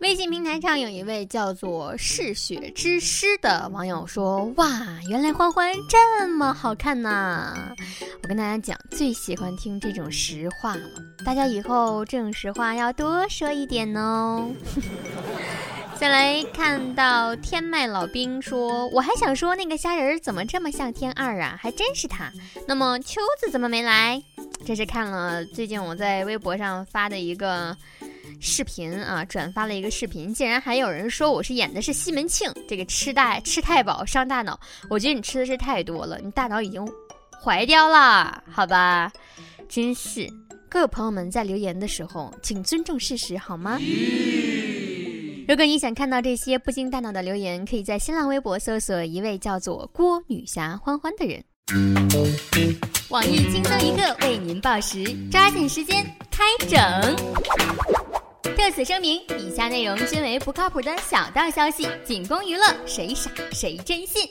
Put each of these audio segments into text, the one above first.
微信平台上有一位叫做“嗜血之师”的网友说：“哇，原来欢欢这么好看呐！”我跟大家讲，最喜欢听这种实话了。大家以后这种实话要多说一点哦。再来看到天麦老兵说：“我还想说那个虾仁怎么这么像天二啊？还真是他。那么秋子怎么没来？这是看了最近我在微博上发的一个。”视频啊，转发了一个视频，竟然还有人说我是演的是西门庆，这个吃大吃太饱伤大脑。我觉得你吃的是太多了，你大脑已经坏掉了，好吧？真是，各位朋友们在留言的时候，请尊重事实好吗？如果你想看到这些不经大脑的留言，可以在新浪微博搜索一位叫做郭女侠欢欢的人。网易轻松一刻为您报时，抓紧时间开整。特此声明，以下内容均为不靠谱的小道消息，仅供娱乐，谁傻谁真信。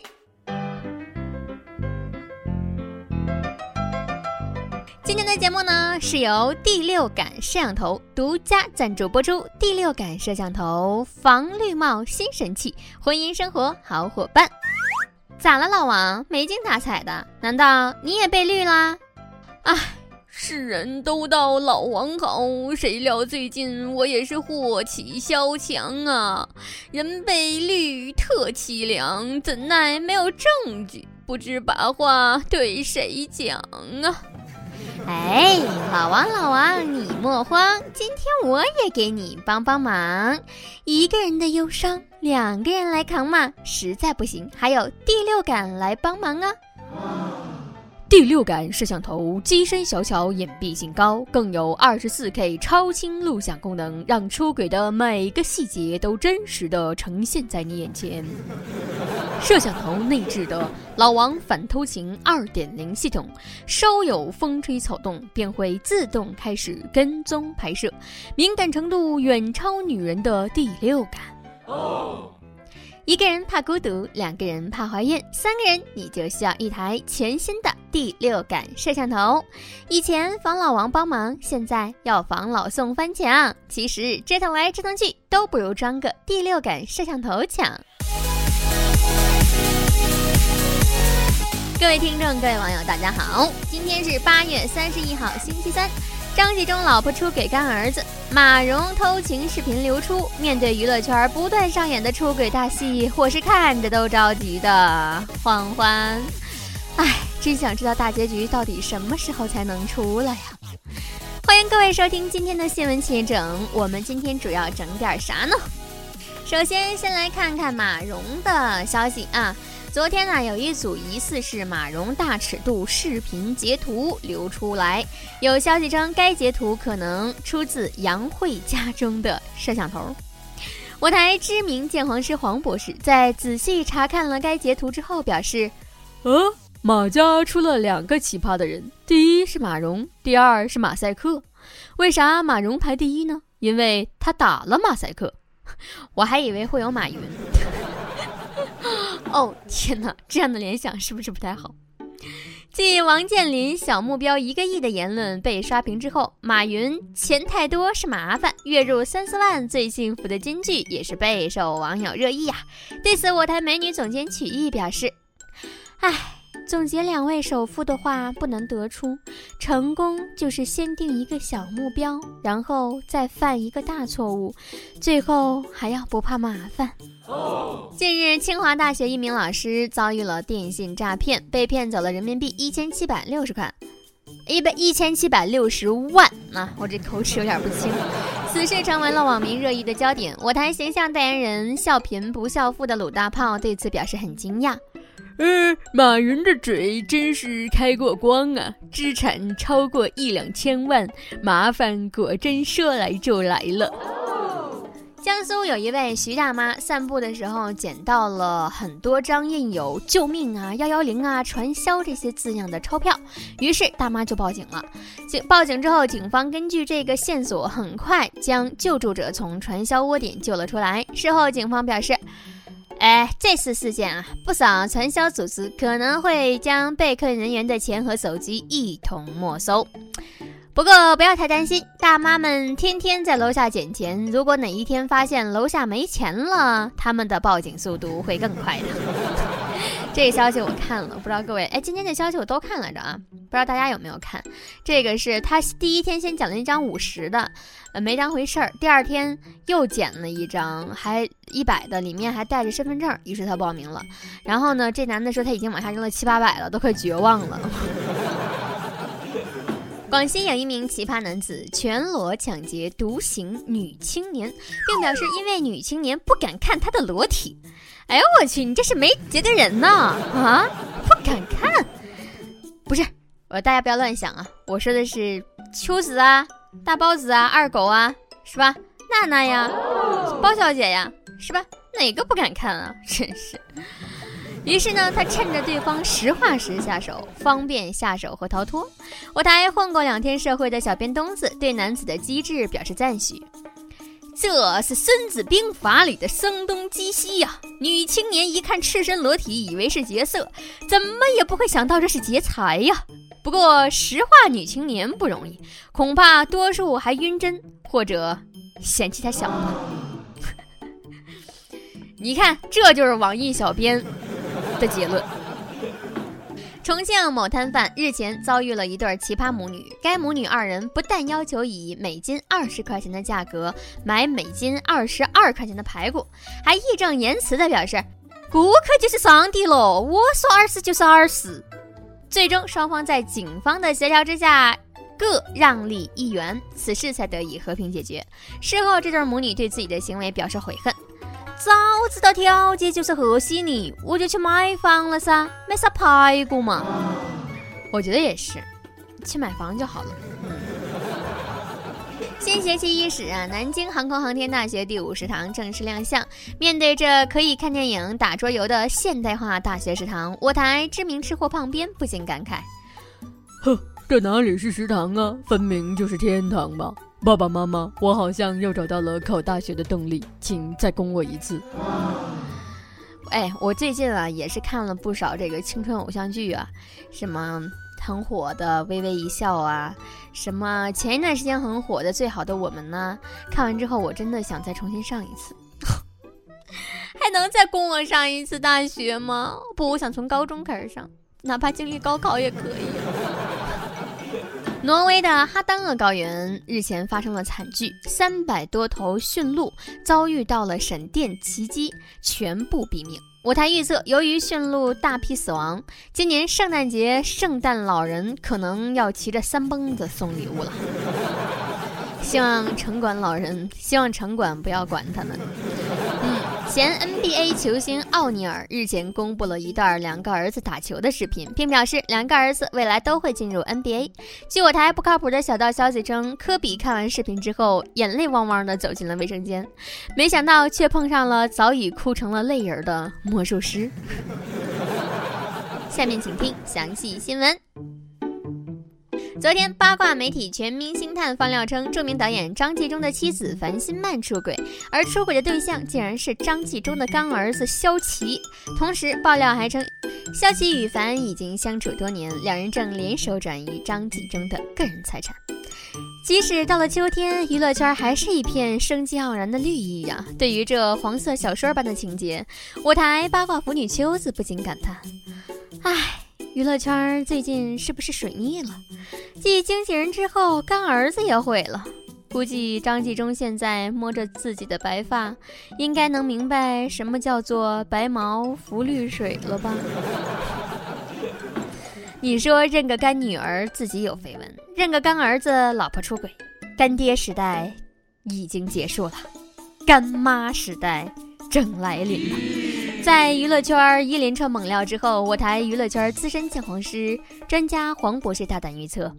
今天的节目呢，是由第六感摄像头独家赞助播出。第六感摄像头防绿帽新神器，婚姻生活好伙伴。咋了，老王？没精打采的？难道你也被绿啦？唉。世人都道老王好，谁料最近我也是祸起萧墙啊！人被绿特凄凉，怎奈没有证据，不知把话对谁讲啊！哎，老王老王，你莫慌，今天我也给你帮帮忙。一个人的忧伤，两个人来扛嘛，实在不行，还有第六感来帮忙啊！第六感摄像头机身小巧，隐蔽性高，更有二十四 K 超清录像功能，让出轨的每个细节都真实的呈现在你眼前。摄像头内置的老王反偷情二点零系统，稍有风吹草动便会自动开始跟踪拍摄，敏感程度远超女人的第六感。哦一个人怕孤独，两个人怕怀孕，三个人你就需要一台全新的第六感摄像头。以前防老王帮忙，现在要防老宋翻墙。其实折腾来折腾去，都不如装个第六感摄像头强。各位听众，各位网友，大家好，今天是八月三十一号，星期三。张纪中老婆出轨干儿子，马蓉偷情视频流出。面对娱乐圈不断上演的出轨大戏，我是看着都着急的。欢欢，哎，真想知道大结局到底什么时候才能出来呀？欢迎各位收听今天的新闻切整，我们今天主要整点啥呢？首先，先来看看马蓉的消息啊。昨天呢，有一组疑似是马蓉大尺度视频截图流出来，有消息称该截图可能出自杨慧家中的摄像头。我台知名鉴黄师黄博士在仔细查看了该截图之后表示：“呃，马家出了两个奇葩的人，第一是马蓉，第二是马赛克。为啥马蓉排第一呢？因为他打了马赛克。我还以为会有马云。”哦天哪，这样的联想是不是不太好？继王健林小目标一个亿的言论被刷屏之后，马云钱太多是麻烦，月入三四万最幸福的金句也是备受网友热议呀。对此，我台美女总监曲艺表示：“唉。”总结两位首富的话，不难得出，成功就是先定一个小目标，然后再犯一个大错误，最后还要不怕麻烦。近日，清华大学一名老师遭遇了电信诈骗，被骗走了人民币一千七百六十块，一百一千七百六十万啊！我这口齿有点不清。此事成为了网民热议的焦点。我台形象代言人笑贫不笑富的鲁大炮对此表示很惊讶。呃，马云的嘴真是开过光啊！资产超过一两千万，麻烦果真说来就来了。江苏有一位徐大妈散步的时候捡到了很多张印有“救命啊”“幺幺零啊”“传销”这些字样的钞票，于是大妈就报警了。警报警之后，警方根据这个线索，很快将救助者从传销窝点救了出来。事后，警方表示。哎，这次事件啊，不少传销组织可能会将被困人员的钱和手机一同没收。不过不要太担心，大妈们天天在楼下捡钱，如果哪一天发现楼下没钱了，他们的报警速度会更快的。这个消息我看了，不知道各位哎，今天这消息我都看来着啊，不知道大家有没有看？这个是他第一天先捡了一张五十的，呃，没当回事儿，第二天又捡了一张还一百的，里面还带着身份证，于是他报名了。然后呢，这男的说他已经往下扔了七八百了，都快绝望了。广西有一名奇葩男子全裸抢劫独行女青年，并表示因为女青年不敢看他的裸体。哎呦我去，你这是没节的人呐！啊，不敢看？不是，我大家不要乱想啊！我说的是秋子啊、大包子啊、二狗啊，是吧？娜娜呀、包小姐呀，是吧？哪个不敢看啊？真是。于是呢，他趁着对方实话时下手，方便下手和逃脱。我台混过两天社会的小编东子对男子的机智表示赞许。这是《孙子兵法》里的声东击西呀！女青年一看赤身裸体，以为是劫色，怎么也不会想到这是劫财呀。不过石化女青年不容易，恐怕多数还晕针或者嫌弃他小吧。你看，这就是网易小编。的结论。重庆某摊贩日前遭遇了一对奇葩母女，该母女二人不但要求以每斤二十块钱的价格买每斤二十二块钱的排骨，还义正言辞地表示：“顾客就是上帝喽，我说二十就是二十。”最终，双方在警方的协调之下，各让利一元，此事才得以和平解决。事后，这对母女对自己的行为表示悔恨。早知道条街就是和稀泥，我就去买房了噻，没啥排骨嘛。我觉得也是，去买房就好了。新学期伊始啊，南京航空航天大学第五食堂正式亮相。面对着可以看电影、打桌游的现代化大学食堂，我台知名吃货胖编不禁感慨：哼，这哪里是食堂啊，分明就是天堂吧！爸爸妈妈，我好像又找到了考大学的动力，请再供我一次。哎，我最近啊也是看了不少这个青春偶像剧啊，什么很火的《微微一笑》啊，什么前一段时间很火的《最好的我们》呢？看完之后，我真的想再重新上一次。还能再供我上一次大学吗？不，我想从高中开始上，哪怕经历高考也可以。挪威的哈丹厄高原日前发生了惨剧，三百多头驯鹿遭遇到了闪电袭击，全部毙命。我台预测，由于驯鹿大批死亡，今年圣诞节圣诞老人可能要骑着三蹦子送礼物了。希望城管老人，希望城管不要管他们。前 NBA 球星奥尼尔日前公布了一段两个儿子打球的视频，并表示两个儿子未来都会进入 NBA。据我台不靠谱的小道消息称，科比看完视频之后，眼泪汪汪的走进了卫生间，没想到却碰上了早已哭成了泪人的魔术师。下面请听详细新闻。昨天，八卦媒体《全明星探》放料称，著名导演张纪中的妻子樊新曼出轨，而出轨的对象竟然是张纪中的干儿子肖琪。同时，爆料还称，肖琪与樊已经相处多年，两人正联手转移张纪中的个人财产。即使到了秋天，娱乐圈还是一片生机盎然的绿意呀。对于这黄色小说般的情节，我台八卦腐女秋子不禁感叹：唉。娱乐圈最近是不是水逆了？继经纪人之后，干儿子也毁了。估计张纪中现在摸着自己的白发，应该能明白什么叫做白毛浮绿水了吧？你说认个干女儿自己有绯闻，认个干儿子老婆出轨，干爹时代已经结束了，干妈时代正来临了。在娱乐圈一连串猛料之后，我台娱乐圈资深鉴黄师专家黄博士大胆预测，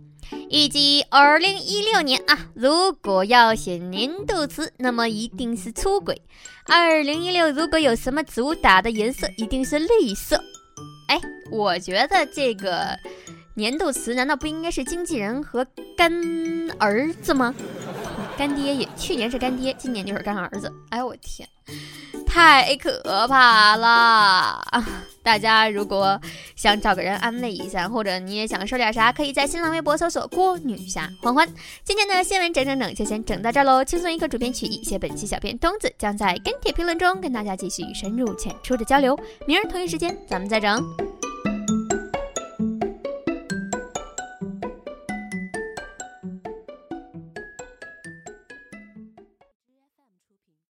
预计二零一六年啊，如果要写年度词，那么一定是出轨。二零一六如果有什么主打的颜色，一定是绿色。哎，我觉得这个年度词难道不应该是经纪人和干儿子吗？干爹也去年是干爹，今年就是干儿子。哎呦我天！太可怕了！大家如果想找个人安慰一下，或者你也想说点啥，可以在新浪微博搜索“郭女侠欢欢”。今天的新闻整整整就先整到这喽，轻松一刻，主编曲艺，写本期小编东子将在跟帖评论中跟大家继续深入浅出的交流。明儿同一时间咱们再整。